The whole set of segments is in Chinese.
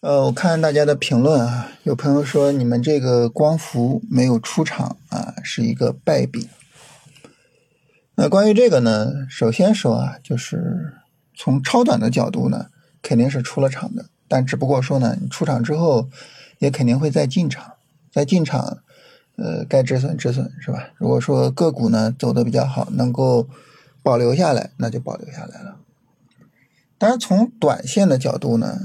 呃，我看大家的评论啊，有朋友说你们这个光伏没有出场啊，是一个败笔。那关于这个呢，首先说啊，就是从超短的角度呢，肯定是出了场的，但只不过说呢，你出场之后也肯定会再进场，再进场，呃，该止损止损是吧？如果说个股呢走的比较好，能够保留下来，那就保留下来了。当然，从短线的角度呢。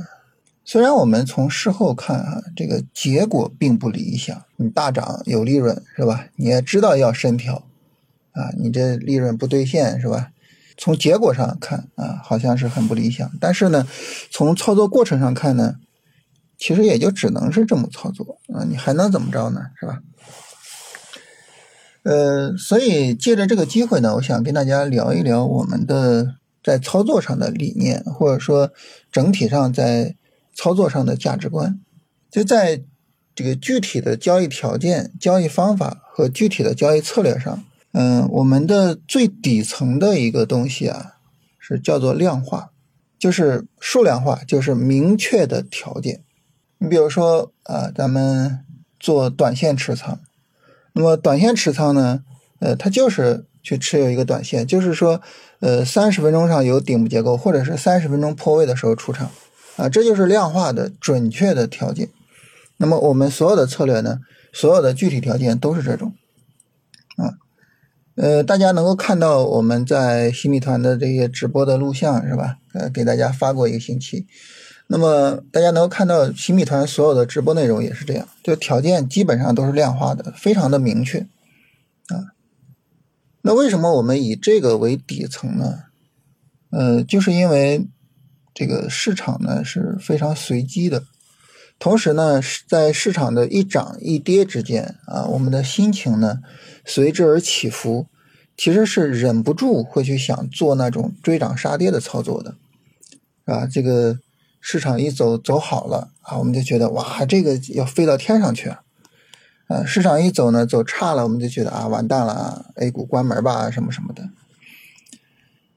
虽然我们从事后看啊，这个结果并不理想。你大涨有利润是吧？你也知道要深调，啊，你这利润不兑现是吧？从结果上看啊，好像是很不理想。但是呢，从操作过程上看呢，其实也就只能是这么操作啊，你还能怎么着呢？是吧？呃，所以借着这个机会呢，我想跟大家聊一聊我们的在操作上的理念，或者说整体上在。操作上的价值观，就在这个具体的交易条件、交易方法和具体的交易策略上。嗯，我们的最底层的一个东西啊，是叫做量化，就是数量化，就是明确的条件。你比如说啊，咱们做短线持仓，那么短线持仓呢，呃，它就是去持有一个短线，就是说，呃，三十分钟上有顶部结构，或者是三十分钟破位的时候出场。啊，这就是量化的准确的条件。那么我们所有的策略呢，所有的具体条件都是这种。啊，呃，大家能够看到我们在新米团的这些直播的录像是吧？呃，给大家发过一个星期。那么大家能够看到新米团所有的直播内容也是这样，就条件基本上都是量化的，非常的明确。啊，那为什么我们以这个为底层呢？呃，就是因为。这个市场呢是非常随机的，同时呢，在市场的一涨一跌之间啊，我们的心情呢随之而起伏，其实是忍不住会去想做那种追涨杀跌的操作的，啊，这个市场一走走好了啊，我们就觉得哇，这个要飞到天上去啊，啊，市场一走呢走差了，我们就觉得啊，完蛋了，A 股关门吧，什么什么的。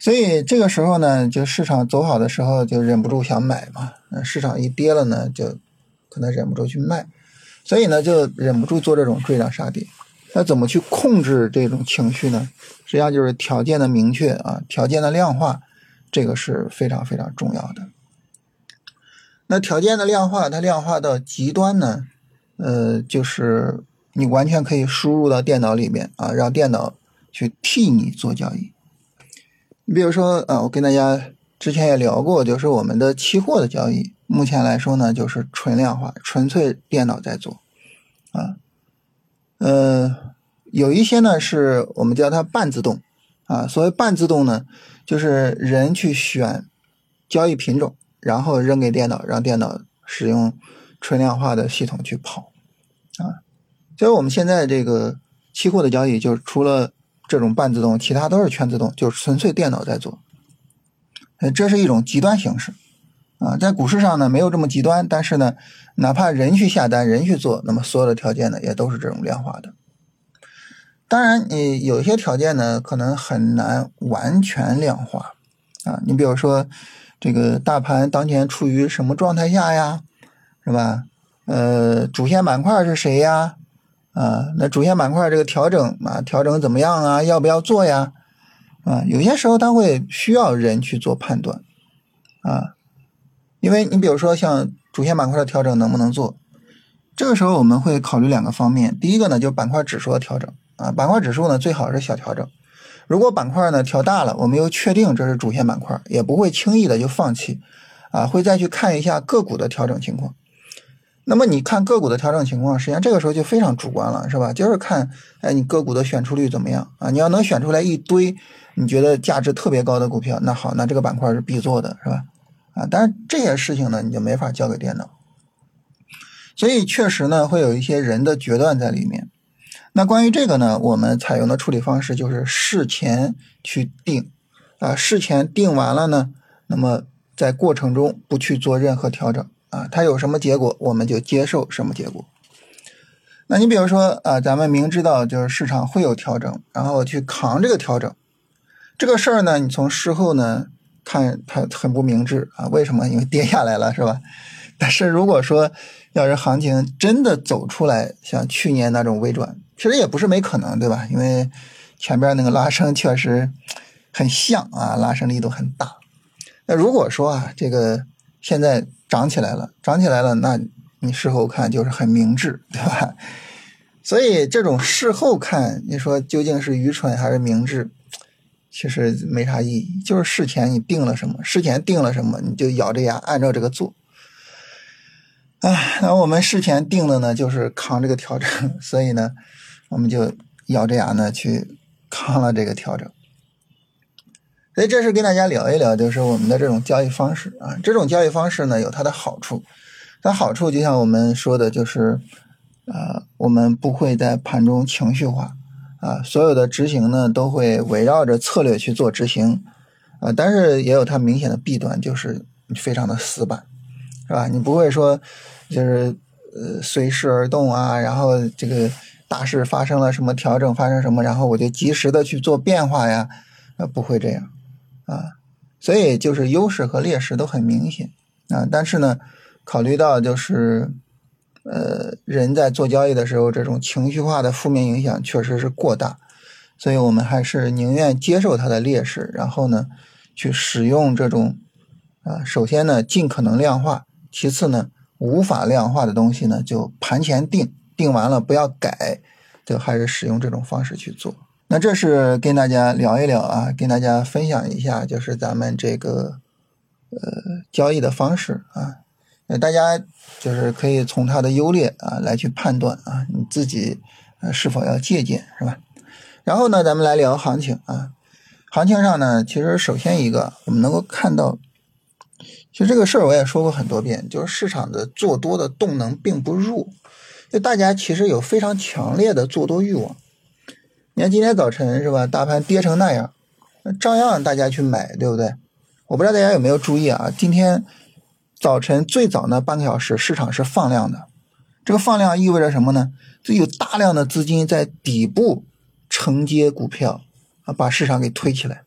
所以这个时候呢，就市场走好的时候，就忍不住想买嘛。那市场一跌了呢，就可能忍不住去卖。所以呢，就忍不住做这种追涨杀跌。那怎么去控制这种情绪呢？实际上就是条件的明确啊，条件的量化，这个是非常非常重要的。那条件的量化，它量化到极端呢，呃，就是你完全可以输入到电脑里面啊，让电脑去替你做交易。你比如说啊，我跟大家之前也聊过，就是我们的期货的交易，目前来说呢，就是纯量化，纯粹电脑在做，啊，呃，有一些呢是我们叫它半自动，啊，所谓半自动呢，就是人去选交易品种，然后扔给电脑，让电脑使用纯量化的系统去跑，啊，所以我们现在这个期货的交易，就除了这种半自动，其他都是全自动，就是纯粹电脑在做。这是一种极端形式啊，在股市上呢没有这么极端，但是呢，哪怕人去下单，人去做，那么所有的条件呢也都是这种量化的。当然，你有些条件呢可能很难完全量化啊。你比如说，这个大盘当前处于什么状态下呀？是吧？呃，主线板块是谁呀？啊，那主线板块这个调整啊，调整怎么样啊？要不要做呀？啊，有些时候它会需要人去做判断，啊，因为你比如说像主线板块的调整能不能做？这个时候我们会考虑两个方面，第一个呢就是板块指数的调整啊，板块指数呢最好是小调整，如果板块呢调大了，我们又确定这是主线板块，也不会轻易的就放弃，啊，会再去看一下个股的调整情况。那么你看个股的调整情况，实际上这个时候就非常主观了，是吧？就是看，哎，你个股的选出率怎么样啊？你要能选出来一堆你觉得价值特别高的股票，那好，那这个板块是必做的，是吧？啊，但是这些事情呢，你就没法交给电脑。所以确实呢，会有一些人的决断在里面。那关于这个呢，我们采用的处理方式就是事前去定，啊，事前定完了呢，那么在过程中不去做任何调整。啊，它有什么结果，我们就接受什么结果。那你比如说啊，咱们明知道就是市场会有调整，然后去扛这个调整，这个事儿呢，你从事后呢看它很不明智啊。为什么？因为跌下来了，是吧？但是如果说要是行情真的走出来，像去年那种微转，其实也不是没可能，对吧？因为前边那个拉升确实很像啊，拉升力度很大。那如果说啊，这个现在涨起来了，涨起来了，那你事后看就是很明智，对吧？所以这种事后看，你说究竟是愚蠢还是明智，其实没啥意义。就是事前你定了什么，事前定了什么，你就咬着牙按照这个做。啊，那我们事前定的呢，就是扛这个调整，所以呢，我们就咬着牙呢去扛了这个调整。所以这是跟大家聊一聊，就是我们的这种交易方式啊。这种交易方式呢，有它的好处。它好处就像我们说的，就是啊，我们不会在盘中情绪化啊，所有的执行呢都会围绕着策略去做执行啊。但是也有它明显的弊端，就是非常的死板，是吧？你不会说就是呃随势而动啊，然后这个大势发生了什么调整，发生什么，然后我就及时的去做变化呀，呃，不会这样。啊，所以就是优势和劣势都很明显啊。但是呢，考虑到就是呃人在做交易的时候，这种情绪化的负面影响确实是过大，所以我们还是宁愿接受它的劣势，然后呢去使用这种啊，首先呢尽可能量化，其次呢无法量化的东西呢就盘前定，定完了不要改，就还是使用这种方式去做。那这是跟大家聊一聊啊，跟大家分享一下，就是咱们这个呃交易的方式啊，那大家就是可以从它的优劣啊来去判断啊，你自己呃是否要借鉴是吧？然后呢，咱们来聊行情啊，行情上呢，其实首先一个我们能够看到，其实这个事儿我也说过很多遍，就是市场的做多的动能并不弱，就大家其实有非常强烈的做多欲望。你看今天早晨是吧？大盘跌成那样，照样大家去买，对不对？我不知道大家有没有注意啊？今天早晨最早那半个小时，市场是放量的。这个放量意味着什么呢？就有大量的资金在底部承接股票啊，把市场给推起来。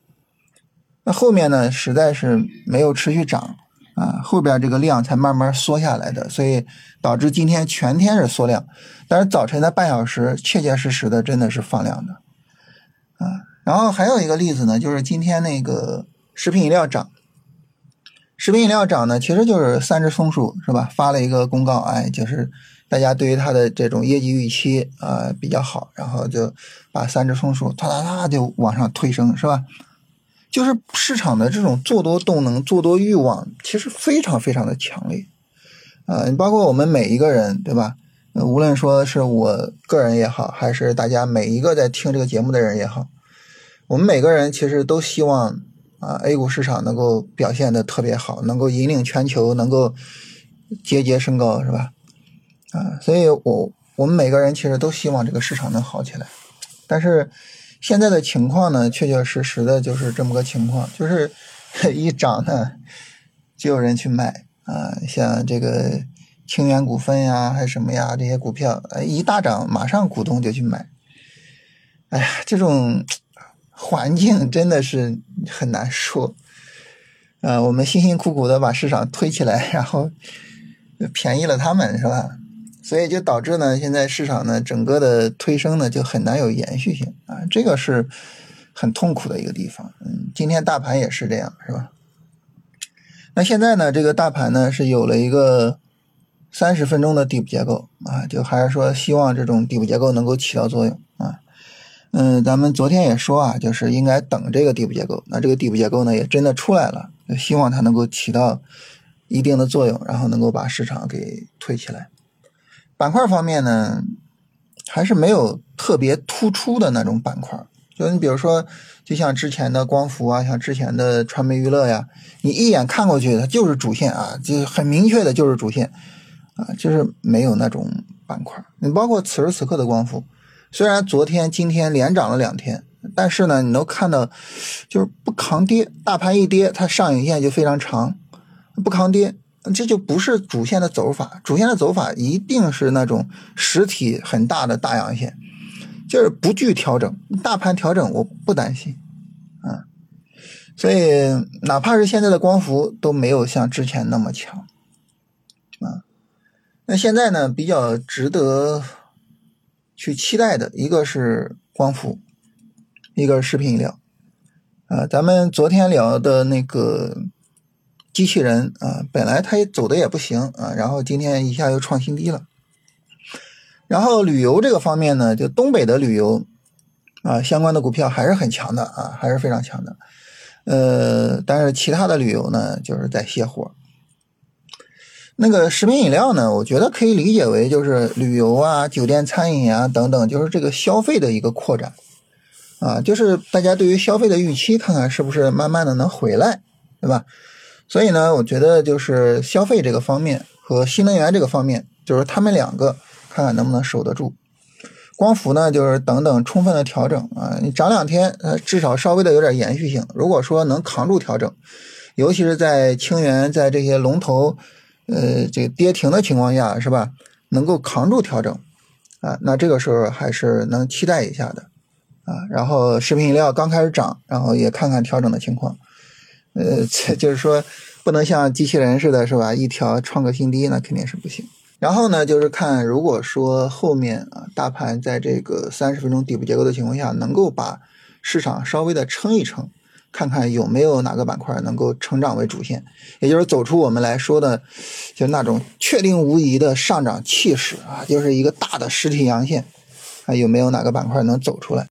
那后面呢，实在是没有持续涨啊，后边这个量才慢慢缩下来的，所以导致今天全天是缩量。但是早晨的半小时，切切实实的真的是放量的。啊，然后还有一个例子呢，就是今天那个食品饮料涨，食品饮料涨呢，其实就是三只松鼠是吧？发了一个公告，哎，就是大家对于它的这种业绩预期啊比较好，然后就把三只松鼠哒哒哒就往上推升是吧？就是市场的这种做多动能、做多欲望，其实非常非常的强烈啊！你包括我们每一个人对吧？无论说是我个人也好，还是大家每一个在听这个节目的人也好，我们每个人其实都希望啊，A 股市场能够表现的特别好，能够引领全球，能够节节升高，是吧？啊，所以我我们每个人其实都希望这个市场能好起来。但是现在的情况呢，确确实实的就是这么个情况，就是一涨呢就有人去卖啊，像这个。清源股份呀，还是什么呀？这些股票，一大涨，马上股东就去买。哎呀，这种环境真的是很难说。呃，我们辛辛苦苦的把市场推起来，然后便宜了他们，是吧？所以就导致呢，现在市场呢，整个的推升呢，就很难有延续性啊。这个是很痛苦的一个地方。嗯，今天大盘也是这样，是吧？那现在呢，这个大盘呢，是有了一个。三十分钟的底部结构啊，就还是说希望这种底部结构能够起到作用啊。嗯，咱们昨天也说啊，就是应该等这个底部结构。那这个底部结构呢，也真的出来了，希望它能够起到一定的作用，然后能够把市场给推起来。板块方面呢，还是没有特别突出的那种板块。就你比如说，就像之前的光伏啊，像之前的传媒娱乐呀，你一眼看过去，它就是主线啊，就很明确的就是主线。啊，就是没有那种板块。你包括此时此刻的光伏，虽然昨天、今天连涨了两天，但是呢，你能看到就是不抗跌。大盘一跌，它上影线就非常长，不抗跌，这就不是主线的走法。主线的走法一定是那种实体很大的大阳线，就是不惧调整。大盘调整我不担心，啊，所以哪怕是现在的光伏都没有像之前那么强。啊，那现在呢，比较值得去期待的一个是光伏，一个是食品饮料。啊，咱们昨天聊的那个机器人啊，本来它也走的也不行啊，然后今天一下又创新低了。然后旅游这个方面呢，就东北的旅游啊，相关的股票还是很强的啊，还是非常强的。呃，但是其他的旅游呢，就是在歇火。那个食品饮料呢，我觉得可以理解为就是旅游啊、酒店餐饮啊等等，就是这个消费的一个扩展。啊，就是大家对于消费的预期，看看是不是慢慢的能回来，对吧？所以呢，我觉得就是消费这个方面和新能源这个方面，就是他们两个看看能不能守得住。光伏呢，就是等等充分的调整啊，你涨两天，呃，至少稍微的有点延续性。如果说能扛住调整，尤其是在清源在这些龙头，呃，这个跌停的情况下，是吧？能够扛住调整啊，那这个时候还是能期待一下的。啊，然后食品饮料刚开始涨，然后也看看调整的情况，呃，这就是说不能像机器人似的，是吧？一条创个新低，那肯定是不行。然后呢，就是看如果说后面啊，大盘在这个三十分钟底部结构的情况下，能够把市场稍微的撑一撑，看看有没有哪个板块能够成长为主线，也就是走出我们来说的就那种确定无疑的上涨气势啊，就是一个大的实体阳线，还有没有哪个板块能走出来？